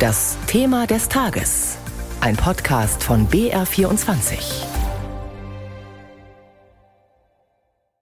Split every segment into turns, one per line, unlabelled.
Das Thema des Tages. Ein Podcast von BR24.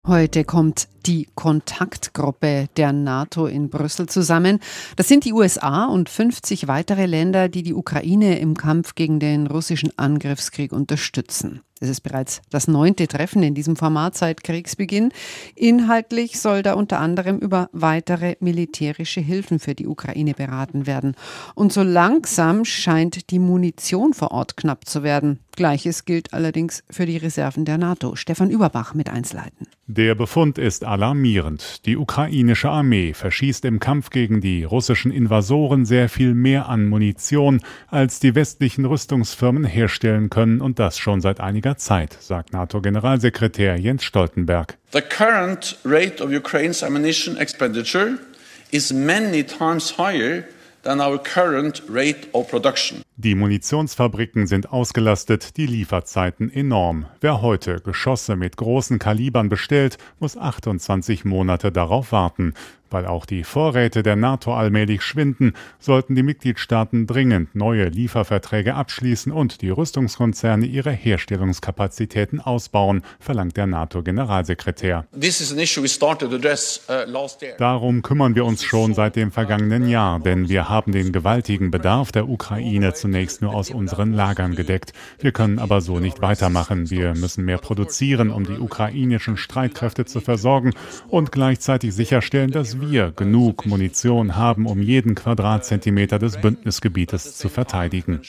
Heute kommt die Kontaktgruppe der NATO in Brüssel zusammen. Das sind die USA und 50 weitere Länder, die die Ukraine im Kampf gegen den russischen Angriffskrieg unterstützen. Es ist bereits das neunte Treffen in diesem Format seit Kriegsbeginn. Inhaltlich soll da unter anderem über weitere militärische Hilfen für die Ukraine beraten werden. Und so langsam scheint die Munition vor Ort knapp zu werden. Gleiches gilt allerdings für die Reserven der NATO. Stefan Überbach mit Einsleiten.
Der Befund ist alarmierend. Die ukrainische Armee verschießt im Kampf gegen die russischen Invasoren sehr viel mehr an Munition, als die westlichen Rüstungsfirmen herstellen können und das schon seit einiger Zeit, sagt NATO-Generalsekretär Jens Stoltenberg.
The current rate of Ukraine's ammunition expenditure is many times higher than our current rate of production.
Die Munitionsfabriken sind ausgelastet, die Lieferzeiten enorm. Wer heute Geschosse mit großen Kalibern bestellt, muss 28 Monate darauf warten. Weil auch die Vorräte der NATO allmählich schwinden, sollten die Mitgliedstaaten dringend neue Lieferverträge abschließen und die Rüstungskonzerne ihre Herstellungskapazitäten ausbauen, verlangt der NATO-Generalsekretär. Uh, Darum kümmern wir uns schon seit dem vergangenen Jahr, denn wir haben den gewaltigen Bedarf der Ukraine zu zunächst nur aus unseren Lagern gedeckt. Wir können aber so nicht weitermachen. Wir müssen mehr produzieren, um die ukrainischen Streitkräfte zu versorgen und gleichzeitig sicherstellen, dass wir genug Munition haben, um jeden Quadratzentimeter des Bündnisgebietes zu verteidigen.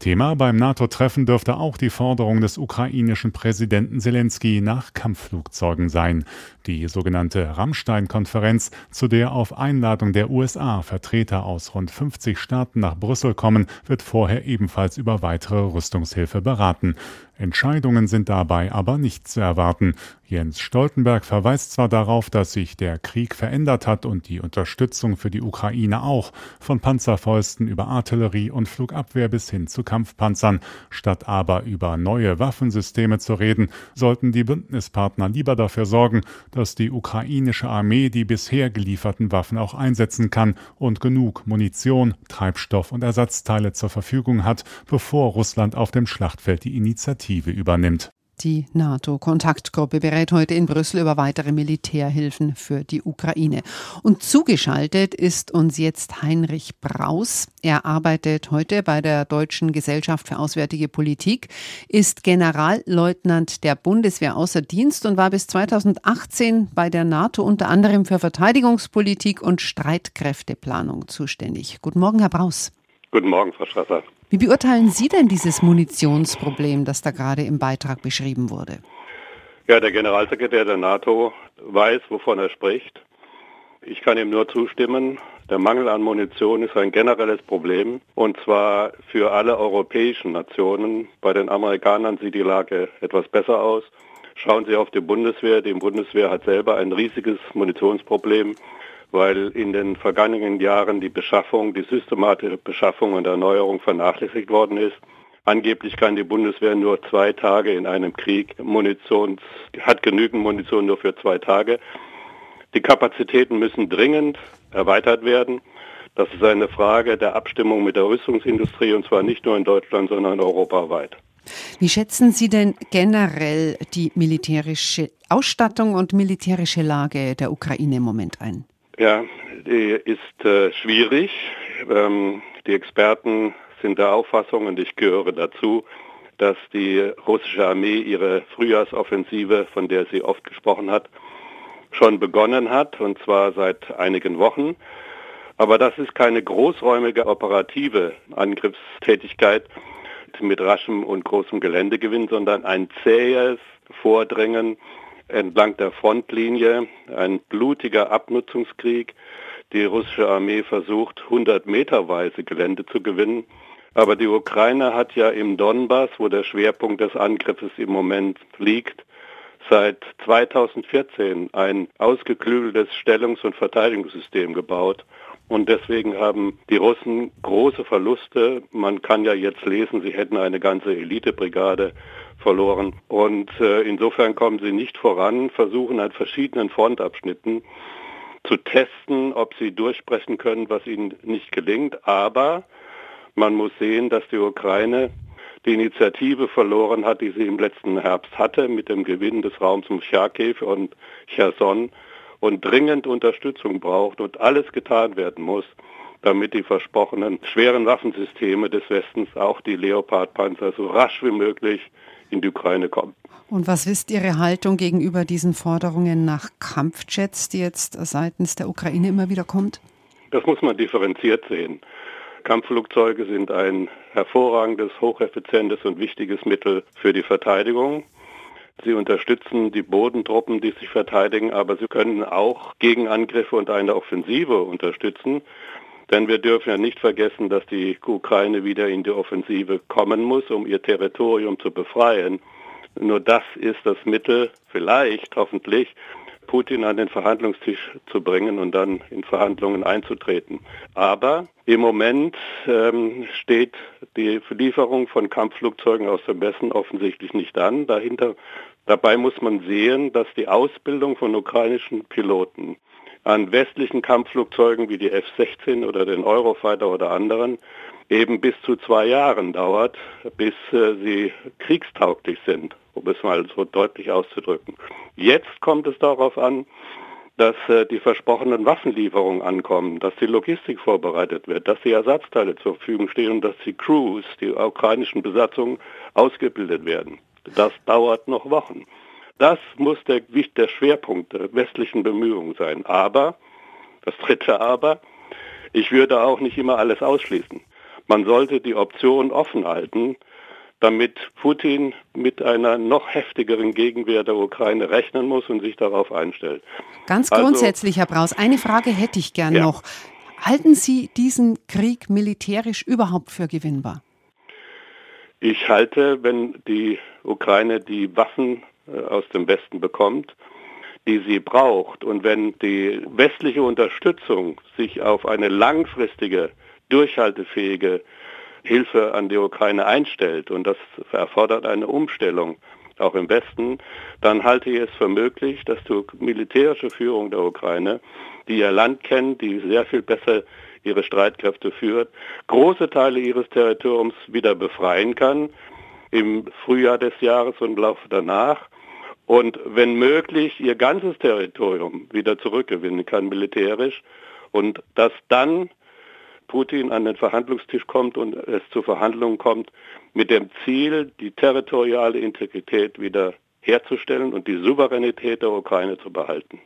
Thema beim NATO-Treffen dürfte auch die Forderung des ukrainischen Präsidenten Zelensky nach Kampfflugzeugen sein. Die sogenannte Rammstein-Konferenz, zu der auf Einladung der USA Vertreter aus rund 50 Staaten nach Brüssel kommen, wird vorher ebenfalls über weitere Rüstungshilfe beraten. Entscheidungen sind dabei aber nicht zu erwarten. Jens Stoltenberg verweist zwar darauf, dass sich der Krieg verändert hat und die Unterstützung für die Ukraine auch, von Panzerfäusten über Artillerie und Flugabwehr bis hin zu Kampfpanzern. Statt aber über neue Waffensysteme zu reden, sollten die Bündnispartner lieber dafür sorgen, dass die ukrainische Armee die bisher gelieferten Waffen auch einsetzen kann und genug Munition, Treibstoff und Ersatzteile zur Verfügung hat, bevor Russland auf dem Schlachtfeld die Initiative Initiative übernimmt.
Die NATO-Kontaktgruppe berät heute in Brüssel über weitere Militärhilfen für die Ukraine. Und zugeschaltet ist uns jetzt Heinrich Braus. Er arbeitet heute bei der Deutschen Gesellschaft für Auswärtige Politik, ist Generalleutnant der Bundeswehr außer Dienst und war bis 2018 bei der NATO unter anderem für Verteidigungspolitik und Streitkräfteplanung zuständig. Guten Morgen, Herr Braus.
Guten Morgen, Frau Strasser.
Wie beurteilen Sie denn dieses Munitionsproblem, das da gerade im Beitrag beschrieben wurde?
Ja, der Generalsekretär der NATO weiß, wovon er spricht. Ich kann ihm nur zustimmen. Der Mangel an Munition ist ein generelles Problem und zwar für alle europäischen Nationen. Bei den Amerikanern sieht die Lage etwas besser aus. Schauen Sie auf die Bundeswehr. Die Bundeswehr hat selber ein riesiges Munitionsproblem weil in den vergangenen Jahren die Beschaffung, die systematische Beschaffung und Erneuerung vernachlässigt worden ist. Angeblich kann die Bundeswehr nur zwei Tage in einem Krieg Munition, hat genügend Munition nur für zwei Tage. Die Kapazitäten müssen dringend erweitert werden. Das ist eine Frage der Abstimmung mit der Rüstungsindustrie und zwar nicht nur in Deutschland, sondern europaweit.
Wie schätzen Sie denn generell die militärische Ausstattung und militärische Lage der Ukraine im Moment ein?
Ja, die ist äh, schwierig. Ähm, die Experten sind der Auffassung, und ich gehöre dazu, dass die russische Armee ihre Frühjahrsoffensive, von der sie oft gesprochen hat, schon begonnen hat, und zwar seit einigen Wochen. Aber das ist keine großräumige operative Angriffstätigkeit mit raschem und großem Geländegewinn, sondern ein zähes Vordringen entlang der Frontlinie, ein blutiger Abnutzungskrieg. Die russische Armee versucht, 100 Meterweise Gelände zu gewinnen. Aber die Ukraine hat ja im Donbass, wo der Schwerpunkt des Angriffes im Moment liegt, seit 2014 ein ausgeklügeltes Stellungs- und Verteidigungssystem gebaut. Und deswegen haben die Russen große Verluste. Man kann ja jetzt lesen, sie hätten eine ganze Elitebrigade verloren. Und äh, insofern kommen sie nicht voran, versuchen an verschiedenen Frontabschnitten zu testen, ob sie durchbrechen können, was ihnen nicht gelingt. Aber man muss sehen, dass die Ukraine die Initiative verloren hat, die sie im letzten Herbst hatte mit dem Gewinn des Raums um Charkiw und Cherson und dringend Unterstützung braucht und alles getan werden muss, damit die versprochenen schweren Waffensysteme des Westens, auch die Leopard-Panzer, so rasch wie möglich in die Ukraine kommen.
Und was ist Ihre Haltung gegenüber diesen Forderungen nach Kampfjets, die jetzt seitens der Ukraine immer wieder kommt?
Das muss man differenziert sehen. Kampfflugzeuge sind ein hervorragendes, hocheffizientes und wichtiges Mittel für die Verteidigung. Sie unterstützen die Bodentruppen, die sich verteidigen, aber sie können auch Gegenangriffe und eine Offensive unterstützen. Denn wir dürfen ja nicht vergessen, dass die Ukraine wieder in die Offensive kommen muss, um ihr Territorium zu befreien. Nur das ist das Mittel, vielleicht, hoffentlich, Putin an den Verhandlungstisch zu bringen und dann in Verhandlungen einzutreten. Aber im Moment ähm, steht die Lieferung von Kampfflugzeugen aus dem Westen offensichtlich nicht an. Dahinter, dabei muss man sehen, dass die Ausbildung von ukrainischen Piloten an westlichen Kampfflugzeugen wie die F-16 oder den Eurofighter oder anderen eben bis zu zwei Jahren dauert, bis äh, sie kriegstauglich sind, um es mal so deutlich auszudrücken. Jetzt kommt es darauf an, dass äh, die versprochenen Waffenlieferungen ankommen, dass die Logistik vorbereitet wird, dass die Ersatzteile zur Verfügung stehen und dass die Crews, die ukrainischen Besatzungen, ausgebildet werden. Das dauert noch Wochen. Das muss der, der Schwerpunkt der westlichen Bemühungen sein. Aber, das dritte Aber, ich würde auch nicht immer alles ausschließen. Man sollte die Option offen halten, damit Putin mit einer noch heftigeren Gegenwehr der Ukraine rechnen muss und sich darauf einstellt.
Ganz also grundsätzlich, also, Herr Braus, eine Frage hätte ich gern ja. noch. Halten Sie diesen Krieg militärisch überhaupt für gewinnbar?
Ich halte, wenn die Ukraine die Waffen aus dem Westen bekommt, die sie braucht. Und wenn die westliche Unterstützung sich auf eine langfristige durchhaltefähige Hilfe an die Ukraine einstellt, und das erfordert eine Umstellung, auch im Westen, dann halte ich es für möglich, dass die militärische Führung der Ukraine, die ihr Land kennt, die sehr viel besser ihre Streitkräfte führt, große Teile ihres Territoriums wieder befreien kann im Frühjahr des Jahres und im Laufe danach und wenn möglich ihr ganzes Territorium wieder zurückgewinnen kann militärisch und dass dann Putin an den Verhandlungstisch kommt und es zu Verhandlungen kommt, mit dem Ziel, die territoriale Integrität wieder herzustellen und die Souveränität der Ukraine zu behalten.